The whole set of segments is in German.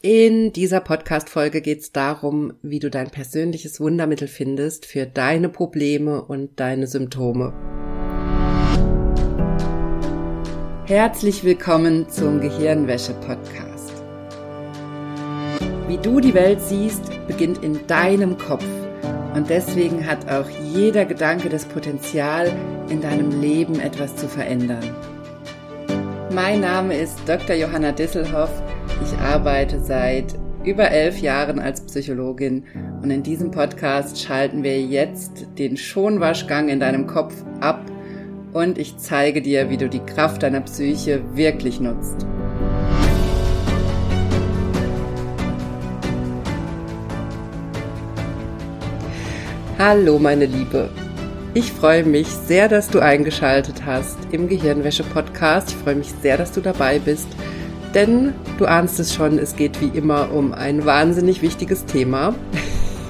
In dieser Podcast-Folge geht es darum, wie du dein persönliches Wundermittel findest für deine Probleme und deine Symptome. Herzlich willkommen zum Gehirnwäsche-Podcast. Wie du die Welt siehst, beginnt in deinem Kopf. Und deswegen hat auch jeder Gedanke das Potenzial, in deinem Leben etwas zu verändern. Mein Name ist Dr. Johanna Disselhoff ich arbeite seit über elf Jahren als Psychologin und in diesem Podcast schalten wir jetzt den Schonwaschgang in deinem Kopf ab und ich zeige dir, wie du die Kraft deiner Psyche wirklich nutzt. Hallo meine Liebe. Ich freue mich sehr, dass du eingeschaltet hast im Gehirnwäsche-Podcast. Ich freue mich sehr, dass du dabei bist denn du ahnst es schon, es geht wie immer um ein wahnsinnig wichtiges Thema.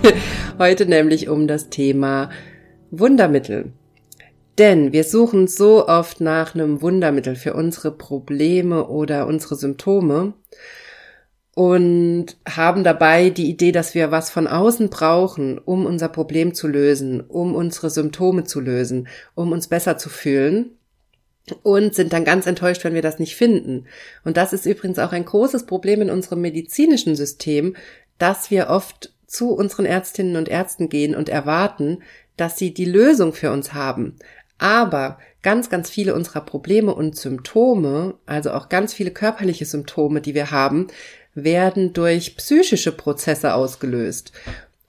Heute nämlich um das Thema Wundermittel. Denn wir suchen so oft nach einem Wundermittel für unsere Probleme oder unsere Symptome und haben dabei die Idee, dass wir was von außen brauchen, um unser Problem zu lösen, um unsere Symptome zu lösen, um uns besser zu fühlen und sind dann ganz enttäuscht, wenn wir das nicht finden. Und das ist übrigens auch ein großes Problem in unserem medizinischen System, dass wir oft zu unseren Ärztinnen und Ärzten gehen und erwarten, dass sie die Lösung für uns haben. Aber ganz, ganz viele unserer Probleme und Symptome, also auch ganz viele körperliche Symptome, die wir haben, werden durch psychische Prozesse ausgelöst.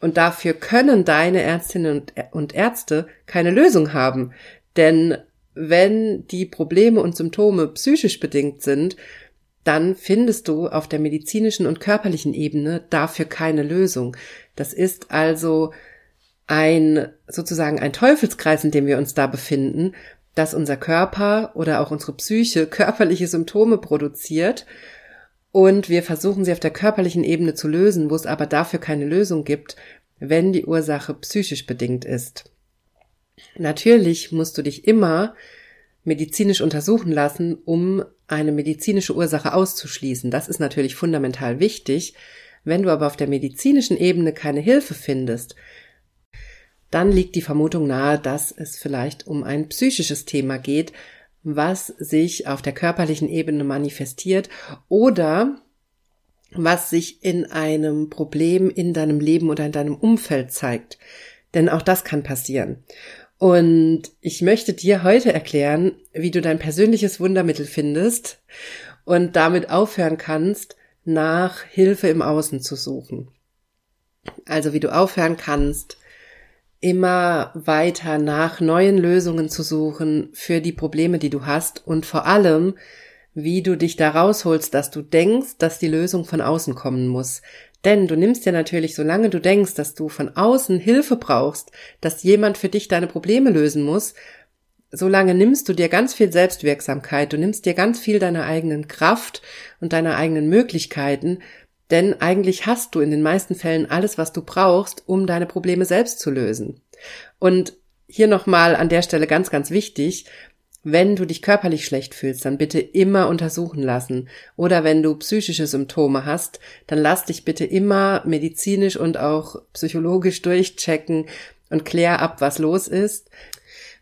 Und dafür können deine Ärztinnen und Ärzte keine Lösung haben. Denn wenn die Probleme und Symptome psychisch bedingt sind, dann findest du auf der medizinischen und körperlichen Ebene dafür keine Lösung. Das ist also ein sozusagen ein Teufelskreis, in dem wir uns da befinden, dass unser Körper oder auch unsere Psyche körperliche Symptome produziert und wir versuchen sie auf der körperlichen Ebene zu lösen, wo es aber dafür keine Lösung gibt, wenn die Ursache psychisch bedingt ist. Natürlich musst du dich immer medizinisch untersuchen lassen, um eine medizinische Ursache auszuschließen. Das ist natürlich fundamental wichtig. Wenn du aber auf der medizinischen Ebene keine Hilfe findest, dann liegt die Vermutung nahe, dass es vielleicht um ein psychisches Thema geht, was sich auf der körperlichen Ebene manifestiert oder was sich in einem Problem in deinem Leben oder in deinem Umfeld zeigt. Denn auch das kann passieren. Und ich möchte dir heute erklären, wie du dein persönliches Wundermittel findest und damit aufhören kannst, nach Hilfe im Außen zu suchen. Also wie du aufhören kannst, immer weiter nach neuen Lösungen zu suchen für die Probleme, die du hast und vor allem, wie du dich da rausholst, dass du denkst, dass die Lösung von außen kommen muss. Denn du nimmst dir natürlich, solange du denkst, dass du von außen Hilfe brauchst, dass jemand für dich deine Probleme lösen muss, solange nimmst du dir ganz viel Selbstwirksamkeit, du nimmst dir ganz viel deiner eigenen Kraft und deiner eigenen Möglichkeiten, denn eigentlich hast du in den meisten Fällen alles, was du brauchst, um deine Probleme selbst zu lösen. Und hier nochmal an der Stelle ganz, ganz wichtig, wenn du dich körperlich schlecht fühlst, dann bitte immer untersuchen lassen. Oder wenn du psychische Symptome hast, dann lass dich bitte immer medizinisch und auch psychologisch durchchecken und klär ab, was los ist.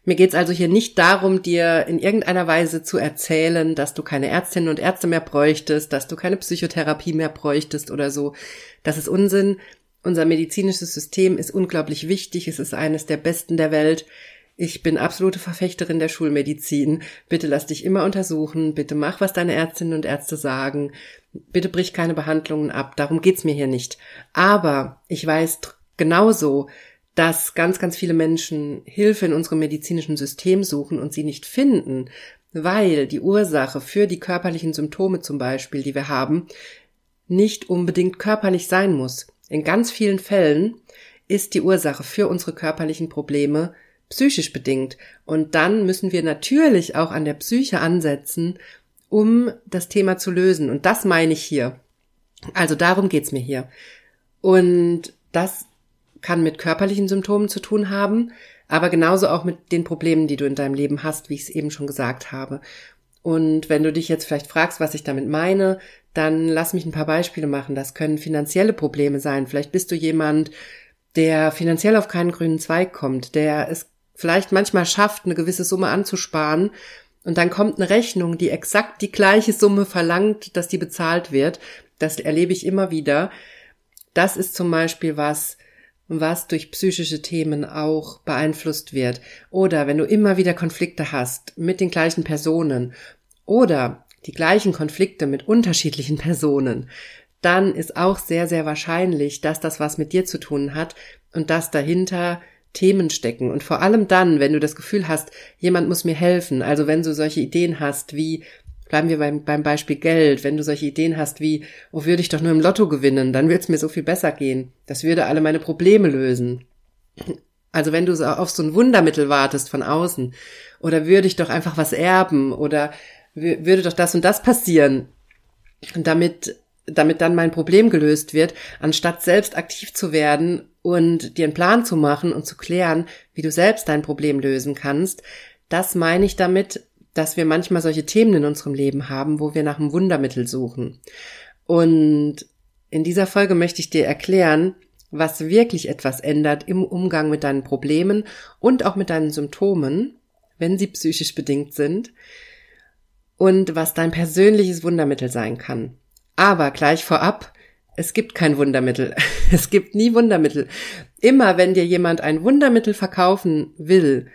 Mir geht's also hier nicht darum, dir in irgendeiner Weise zu erzählen, dass du keine Ärztinnen und Ärzte mehr bräuchtest, dass du keine Psychotherapie mehr bräuchtest oder so. Das ist Unsinn. Unser medizinisches System ist unglaublich wichtig. Es ist eines der besten der Welt. Ich bin absolute Verfechterin der Schulmedizin. Bitte lass dich immer untersuchen. Bitte mach, was deine Ärztinnen und Ärzte sagen. Bitte brich keine Behandlungen ab. Darum geht's mir hier nicht. Aber ich weiß genauso, dass ganz, ganz viele Menschen Hilfe in unserem medizinischen System suchen und sie nicht finden, weil die Ursache für die körperlichen Symptome zum Beispiel, die wir haben, nicht unbedingt körperlich sein muss. In ganz vielen Fällen ist die Ursache für unsere körperlichen Probleme psychisch bedingt. Und dann müssen wir natürlich auch an der Psyche ansetzen, um das Thema zu lösen. Und das meine ich hier. Also darum geht's mir hier. Und das kann mit körperlichen Symptomen zu tun haben, aber genauso auch mit den Problemen, die du in deinem Leben hast, wie ich es eben schon gesagt habe. Und wenn du dich jetzt vielleicht fragst, was ich damit meine, dann lass mich ein paar Beispiele machen. Das können finanzielle Probleme sein. Vielleicht bist du jemand, der finanziell auf keinen grünen Zweig kommt, der es vielleicht manchmal schafft, eine gewisse Summe anzusparen, und dann kommt eine Rechnung, die exakt die gleiche Summe verlangt, dass die bezahlt wird. Das erlebe ich immer wieder. Das ist zum Beispiel was, was durch psychische Themen auch beeinflusst wird. Oder wenn du immer wieder Konflikte hast mit den gleichen Personen oder die gleichen Konflikte mit unterschiedlichen Personen, dann ist auch sehr, sehr wahrscheinlich, dass das was mit dir zu tun hat und dass dahinter Themen stecken. Und vor allem dann, wenn du das Gefühl hast, jemand muss mir helfen, also wenn du solche Ideen hast wie, bleiben wir beim, beim Beispiel Geld, wenn du solche Ideen hast wie, oh, würde ich doch nur im Lotto gewinnen, dann würde es mir so viel besser gehen. Das würde alle meine Probleme lösen. Also wenn du auf so ein Wundermittel wartest von außen, oder würde ich doch einfach was erben, oder würde doch das und das passieren, damit damit dann mein Problem gelöst wird, anstatt selbst aktiv zu werden und dir einen Plan zu machen und zu klären, wie du selbst dein Problem lösen kannst. Das meine ich damit, dass wir manchmal solche Themen in unserem Leben haben, wo wir nach einem Wundermittel suchen. Und in dieser Folge möchte ich dir erklären, was wirklich etwas ändert im Umgang mit deinen Problemen und auch mit deinen Symptomen, wenn sie psychisch bedingt sind, und was dein persönliches Wundermittel sein kann. Aber gleich vorab, es gibt kein Wundermittel. Es gibt nie Wundermittel. Immer wenn dir jemand ein Wundermittel verkaufen will,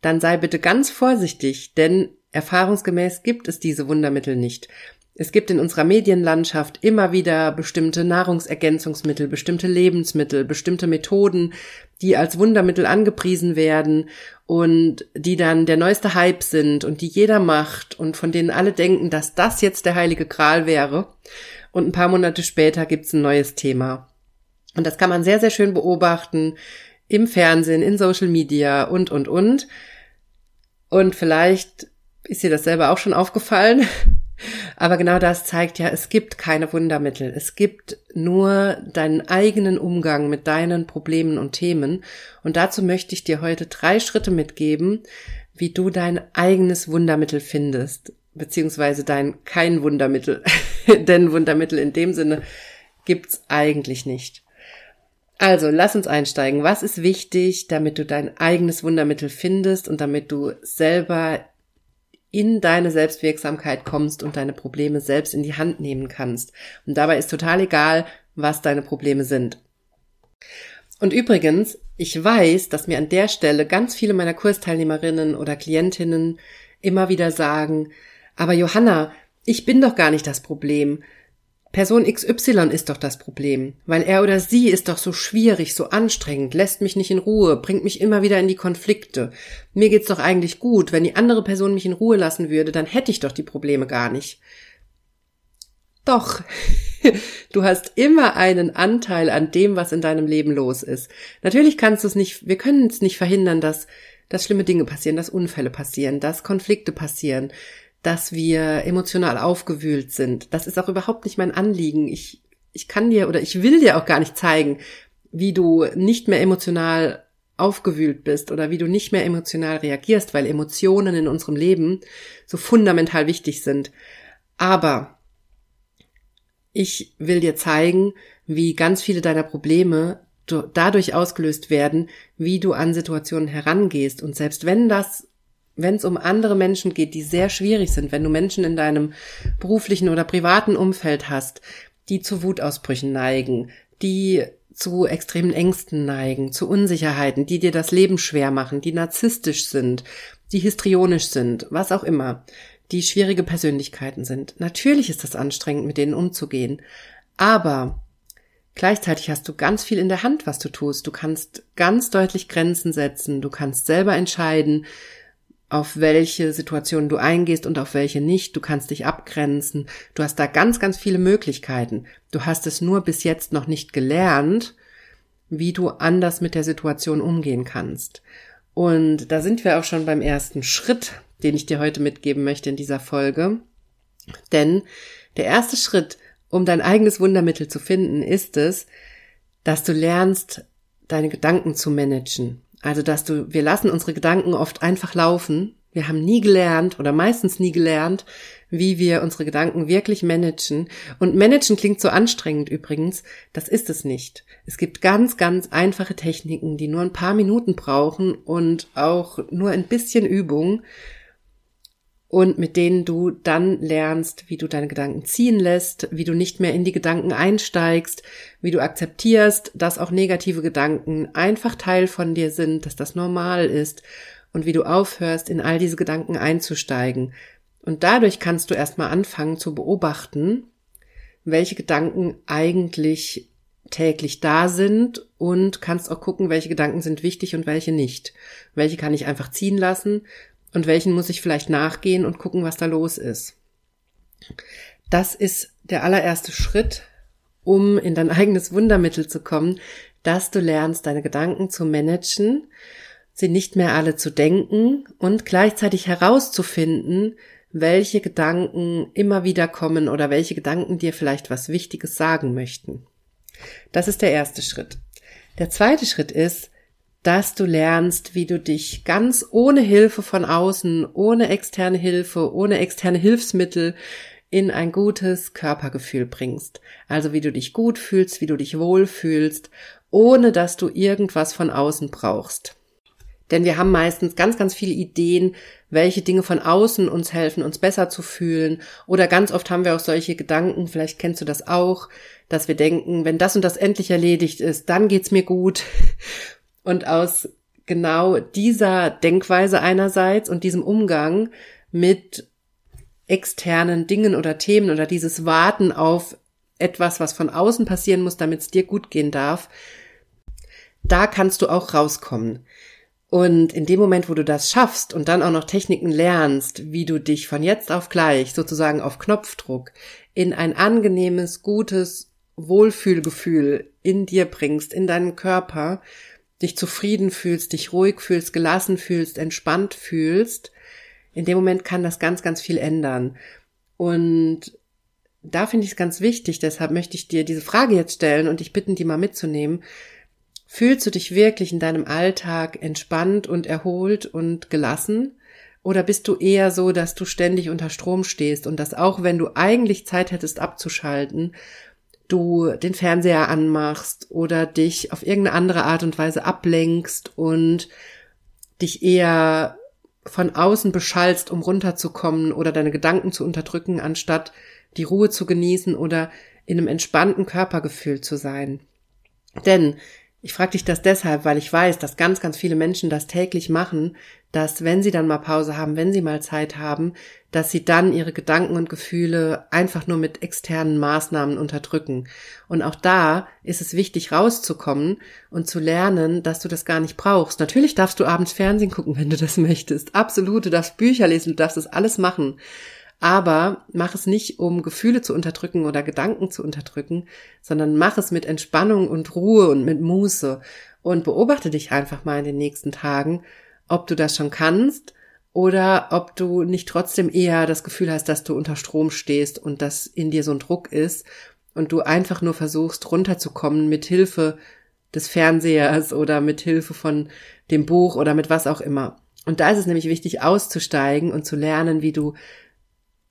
dann sei bitte ganz vorsichtig, denn erfahrungsgemäß gibt es diese Wundermittel nicht. Es gibt in unserer Medienlandschaft immer wieder bestimmte Nahrungsergänzungsmittel, bestimmte Lebensmittel, bestimmte Methoden, die als Wundermittel angepriesen werden und die dann der neueste Hype sind und die jeder macht und von denen alle denken, dass das jetzt der heilige Gral wäre und ein paar Monate später gibt's ein neues Thema. Und das kann man sehr, sehr schön beobachten im Fernsehen, in Social Media und, und, und. Und vielleicht ist dir das selber auch schon aufgefallen. Aber genau das zeigt ja, es gibt keine Wundermittel. Es gibt nur deinen eigenen Umgang mit deinen Problemen und Themen. Und dazu möchte ich dir heute drei Schritte mitgeben, wie du dein eigenes Wundermittel findest beziehungsweise dein kein Wundermittel. Denn Wundermittel in dem Sinne gibt's eigentlich nicht. Also, lass uns einsteigen. Was ist wichtig, damit du dein eigenes Wundermittel findest und damit du selber in deine Selbstwirksamkeit kommst und deine Probleme selbst in die Hand nehmen kannst. Und dabei ist total egal, was deine Probleme sind. Und übrigens, ich weiß, dass mir an der Stelle ganz viele meiner Kursteilnehmerinnen oder Klientinnen immer wieder sagen, aber Johanna, ich bin doch gar nicht das Problem. Person XY ist doch das Problem, weil er oder sie ist doch so schwierig, so anstrengend, lässt mich nicht in Ruhe, bringt mich immer wieder in die Konflikte. Mir geht's doch eigentlich gut, wenn die andere Person mich in Ruhe lassen würde, dann hätte ich doch die Probleme gar nicht. Doch, du hast immer einen Anteil an dem, was in deinem Leben los ist. Natürlich kannst du es nicht, wir können es nicht verhindern, dass, dass schlimme Dinge passieren, dass Unfälle passieren, dass Konflikte passieren, dass wir emotional aufgewühlt sind. Das ist auch überhaupt nicht mein Anliegen. Ich, ich kann dir oder ich will dir auch gar nicht zeigen, wie du nicht mehr emotional aufgewühlt bist oder wie du nicht mehr emotional reagierst, weil Emotionen in unserem Leben so fundamental wichtig sind. Aber ich will dir zeigen, wie ganz viele deiner Probleme dadurch ausgelöst werden, wie du an Situationen herangehst. Und selbst wenn das wenn es um andere Menschen geht, die sehr schwierig sind, wenn du Menschen in deinem beruflichen oder privaten Umfeld hast, die zu Wutausbrüchen neigen, die zu extremen Ängsten neigen, zu Unsicherheiten, die dir das Leben schwer machen, die narzisstisch sind, die histrionisch sind, was auch immer, die schwierige Persönlichkeiten sind. Natürlich ist das anstrengend, mit denen umzugehen. Aber gleichzeitig hast du ganz viel in der Hand, was du tust. Du kannst ganz deutlich Grenzen setzen. Du kannst selber entscheiden, auf welche Situationen du eingehst und auf welche nicht. Du kannst dich abgrenzen. Du hast da ganz, ganz viele Möglichkeiten. Du hast es nur bis jetzt noch nicht gelernt, wie du anders mit der Situation umgehen kannst. Und da sind wir auch schon beim ersten Schritt, den ich dir heute mitgeben möchte in dieser Folge. Denn der erste Schritt, um dein eigenes Wundermittel zu finden, ist es, dass du lernst, deine Gedanken zu managen. Also, dass du, wir lassen unsere Gedanken oft einfach laufen, Wir haben nie gelernt oder meistens nie gelernt, wie wir unsere Gedanken wirklich managen. Und managen klingt so anstrengend übrigens. Das ist es nicht. Es gibt ganz, ganz einfache Techniken, die nur ein paar Minuten brauchen und auch nur ein bisschen Übung und mit denen du dann lernst, wie du deine Gedanken ziehen lässt, wie du nicht mehr in die Gedanken einsteigst, wie du akzeptierst, dass auch negative Gedanken einfach Teil von dir sind, dass das normal ist und wie du aufhörst, in all diese Gedanken einzusteigen. Und dadurch kannst du erstmal anfangen zu beobachten, welche Gedanken eigentlich täglich da sind und kannst auch gucken, welche Gedanken sind wichtig und welche nicht. Welche kann ich einfach ziehen lassen und welchen muss ich vielleicht nachgehen und gucken, was da los ist. Das ist der allererste Schritt, um in dein eigenes Wundermittel zu kommen, dass du lernst, deine Gedanken zu managen, sie nicht mehr alle zu denken und gleichzeitig herauszufinden, welche Gedanken immer wieder kommen oder welche Gedanken dir vielleicht was Wichtiges sagen möchten. Das ist der erste Schritt. Der zweite Schritt ist, dass du lernst, wie du dich ganz ohne Hilfe von außen, ohne externe Hilfe, ohne externe Hilfsmittel in ein gutes Körpergefühl bringst. Also wie du dich gut fühlst, wie du dich wohl fühlst, ohne dass du irgendwas von außen brauchst. Denn wir haben meistens ganz, ganz viele Ideen, welche Dinge von außen uns helfen, uns besser zu fühlen. Oder ganz oft haben wir auch solche Gedanken, vielleicht kennst du das auch, dass wir denken, wenn das und das endlich erledigt ist, dann geht's mir gut. Und aus genau dieser Denkweise einerseits und diesem Umgang mit externen Dingen oder Themen oder dieses Warten auf etwas, was von außen passieren muss, damit es dir gut gehen darf, da kannst du auch rauskommen. Und in dem Moment, wo du das schaffst und dann auch noch Techniken lernst, wie du dich von jetzt auf gleich sozusagen auf Knopfdruck in ein angenehmes, gutes Wohlfühlgefühl in dir bringst, in deinen Körper, dich zufrieden fühlst, dich ruhig fühlst, gelassen fühlst, entspannt fühlst, in dem Moment kann das ganz, ganz viel ändern. Und da finde ich es ganz wichtig, deshalb möchte ich dir diese Frage jetzt stellen und dich bitten, die mal mitzunehmen. Fühlst du dich wirklich in deinem Alltag entspannt und erholt und gelassen? Oder bist du eher so, dass du ständig unter Strom stehst und dass auch wenn du eigentlich Zeit hättest abzuschalten du den Fernseher anmachst oder dich auf irgendeine andere Art und Weise ablenkst und dich eher von außen beschallst, um runterzukommen oder deine Gedanken zu unterdrücken, anstatt die Ruhe zu genießen oder in einem entspannten Körpergefühl zu sein. Denn ich frage dich das deshalb, weil ich weiß, dass ganz, ganz viele Menschen das täglich machen, dass wenn sie dann mal Pause haben, wenn sie mal Zeit haben, dass sie dann ihre Gedanken und Gefühle einfach nur mit externen Maßnahmen unterdrücken. Und auch da ist es wichtig, rauszukommen und zu lernen, dass du das gar nicht brauchst. Natürlich darfst du abends Fernsehen gucken, wenn du das möchtest. Absolut, du darfst Bücher lesen, du darfst das alles machen. Aber mach es nicht, um Gefühle zu unterdrücken oder Gedanken zu unterdrücken, sondern mach es mit Entspannung und Ruhe und mit Muße und beobachte dich einfach mal in den nächsten Tagen, ob du das schon kannst oder ob du nicht trotzdem eher das Gefühl hast, dass du unter Strom stehst und dass in dir so ein Druck ist und du einfach nur versuchst runterzukommen mit Hilfe des Fernsehers oder mit Hilfe von dem Buch oder mit was auch immer. Und da ist es nämlich wichtig auszusteigen und zu lernen, wie du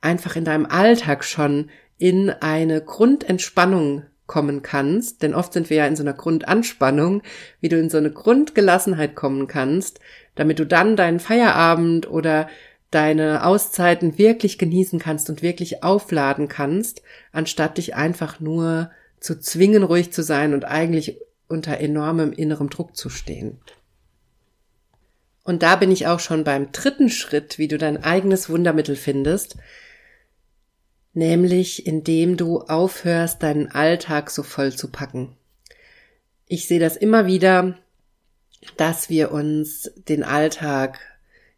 einfach in deinem Alltag schon in eine Grundentspannung kommen kannst, denn oft sind wir ja in so einer Grundanspannung, wie du in so eine Grundgelassenheit kommen kannst, damit du dann deinen Feierabend oder deine Auszeiten wirklich genießen kannst und wirklich aufladen kannst, anstatt dich einfach nur zu zwingen, ruhig zu sein und eigentlich unter enormem innerem Druck zu stehen. Und da bin ich auch schon beim dritten Schritt, wie du dein eigenes Wundermittel findest, nämlich indem du aufhörst, deinen Alltag so voll zu packen. Ich sehe das immer wieder, dass wir uns den Alltag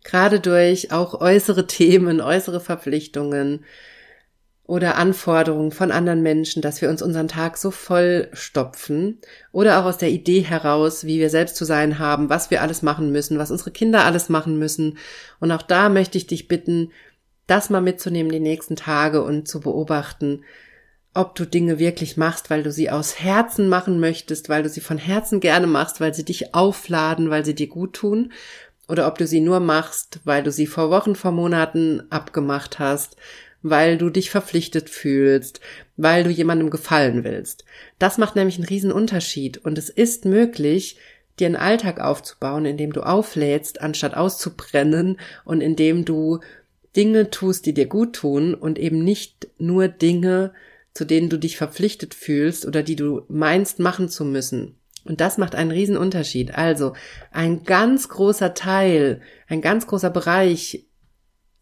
gerade durch auch äußere Themen, äußere Verpflichtungen oder Anforderungen von anderen Menschen, dass wir uns unseren Tag so voll stopfen oder auch aus der Idee heraus, wie wir selbst zu sein haben, was wir alles machen müssen, was unsere Kinder alles machen müssen. Und auch da möchte ich dich bitten, das mal mitzunehmen die nächsten Tage und zu beobachten, ob du Dinge wirklich machst, weil du sie aus Herzen machen möchtest, weil du sie von Herzen gerne machst, weil sie dich aufladen, weil sie dir gut tun, oder ob du sie nur machst, weil du sie vor Wochen, vor Monaten abgemacht hast, weil du dich verpflichtet fühlst, weil du jemandem gefallen willst. Das macht nämlich einen riesen Unterschied und es ist möglich, dir einen Alltag aufzubauen, in dem du auflädst, anstatt auszubrennen und in dem du Dinge tust, die dir gut tun und eben nicht nur Dinge, zu denen du dich verpflichtet fühlst oder die du meinst machen zu müssen. Und das macht einen riesen Unterschied. Also ein ganz großer Teil, ein ganz großer Bereich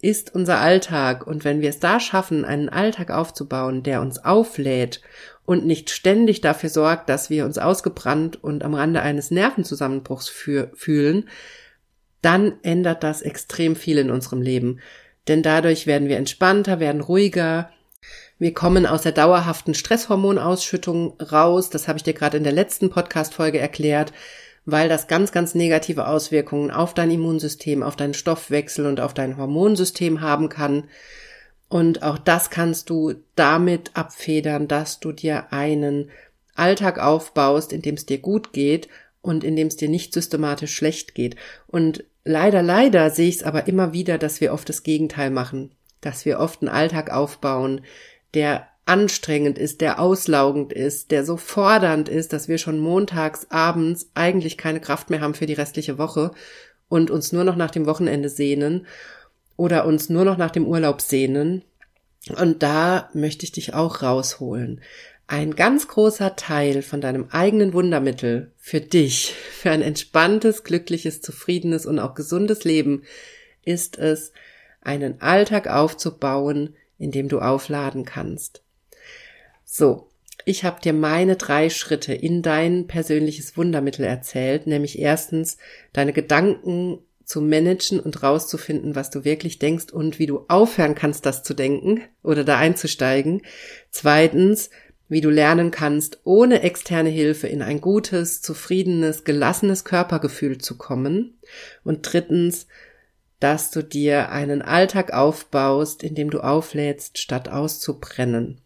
ist unser Alltag. Und wenn wir es da schaffen, einen Alltag aufzubauen, der uns auflädt und nicht ständig dafür sorgt, dass wir uns ausgebrannt und am Rande eines Nervenzusammenbruchs fühlen, dann ändert das extrem viel in unserem Leben. Denn dadurch werden wir entspannter, werden ruhiger, wir kommen aus der dauerhaften Stresshormonausschüttung raus. Das habe ich dir gerade in der letzten Podcast-Folge erklärt weil das ganz, ganz negative Auswirkungen auf dein Immunsystem, auf deinen Stoffwechsel und auf dein Hormonsystem haben kann. Und auch das kannst du damit abfedern, dass du dir einen Alltag aufbaust, in dem es dir gut geht und in dem es dir nicht systematisch schlecht geht. Und leider, leider sehe ich es aber immer wieder, dass wir oft das Gegenteil machen, dass wir oft einen Alltag aufbauen, der anstrengend ist, der auslaugend ist, der so fordernd ist, dass wir schon montags abends eigentlich keine Kraft mehr haben für die restliche Woche und uns nur noch nach dem Wochenende sehnen oder uns nur noch nach dem Urlaub sehnen. Und da möchte ich dich auch rausholen. Ein ganz großer Teil von deinem eigenen Wundermittel für dich, für ein entspanntes, glückliches, zufriedenes und auch gesundes Leben ist es, einen Alltag aufzubauen, in dem du aufladen kannst. So, ich habe dir meine drei Schritte in dein persönliches Wundermittel erzählt, nämlich erstens deine Gedanken zu managen und rauszufinden, was du wirklich denkst und wie du aufhören kannst, das zu denken oder da einzusteigen. Zweitens, wie du lernen kannst, ohne externe Hilfe in ein gutes, zufriedenes, gelassenes Körpergefühl zu kommen. Und drittens, dass du dir einen Alltag aufbaust, in dem du auflädst, statt auszubrennen.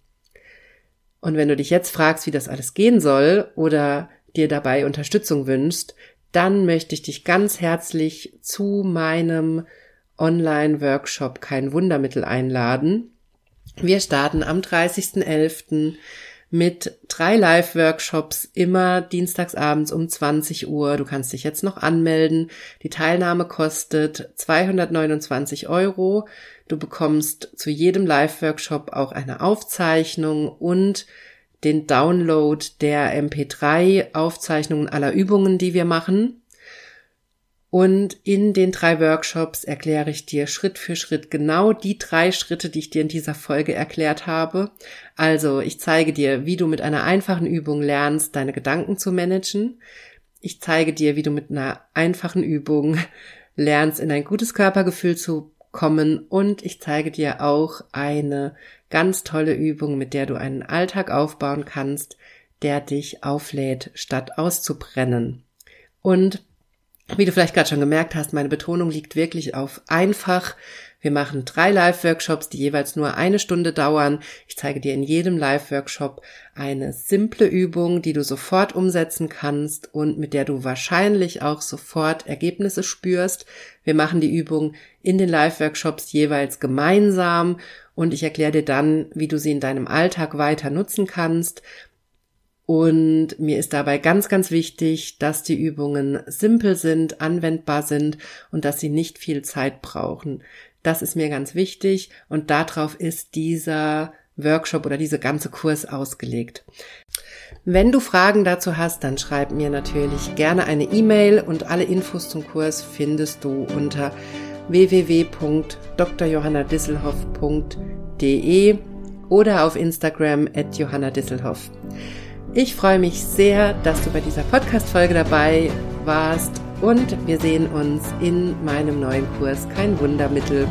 Und wenn du dich jetzt fragst, wie das alles gehen soll oder dir dabei Unterstützung wünschst, dann möchte ich dich ganz herzlich zu meinem Online-Workshop Kein Wundermittel einladen. Wir starten am 30.11 mit drei Live-Workshops, immer dienstagsabends um 20 Uhr. Du kannst dich jetzt noch anmelden. Die Teilnahme kostet 229 Euro. Du bekommst zu jedem Live-Workshop auch eine Aufzeichnung und den Download der MP3-Aufzeichnungen aller Übungen, die wir machen. Und in den drei Workshops erkläre ich dir Schritt für Schritt genau die drei Schritte, die ich dir in dieser Folge erklärt habe. Also ich zeige dir, wie du mit einer einfachen Übung lernst, deine Gedanken zu managen. Ich zeige dir, wie du mit einer einfachen Übung lernst, in ein gutes Körpergefühl zu kommen und ich zeige dir auch eine ganz tolle Übung, mit der du einen Alltag aufbauen kannst, der dich auflädt, statt auszubrennen. Und wie du vielleicht gerade schon gemerkt hast, meine Betonung liegt wirklich auf einfach. Wir machen drei Live-Workshops, die jeweils nur eine Stunde dauern. Ich zeige dir in jedem Live-Workshop eine simple Übung, die du sofort umsetzen kannst und mit der du wahrscheinlich auch sofort Ergebnisse spürst. Wir machen die Übung in den Live-Workshops jeweils gemeinsam und ich erkläre dir dann, wie du sie in deinem Alltag weiter nutzen kannst. Und mir ist dabei ganz, ganz wichtig, dass die Übungen simpel sind, anwendbar sind und dass sie nicht viel Zeit brauchen. Das ist mir ganz wichtig und darauf ist dieser Workshop oder diese ganze Kurs ausgelegt. Wenn du Fragen dazu hast, dann schreib mir natürlich gerne eine E-Mail und alle Infos zum Kurs findest du unter www.drjohannadisselhoff.de oder auf Instagram at johannadisselhoff. Ich freue mich sehr, dass du bei dieser Podcast-Folge dabei warst und wir sehen uns in meinem neuen Kurs Kein Wundermittel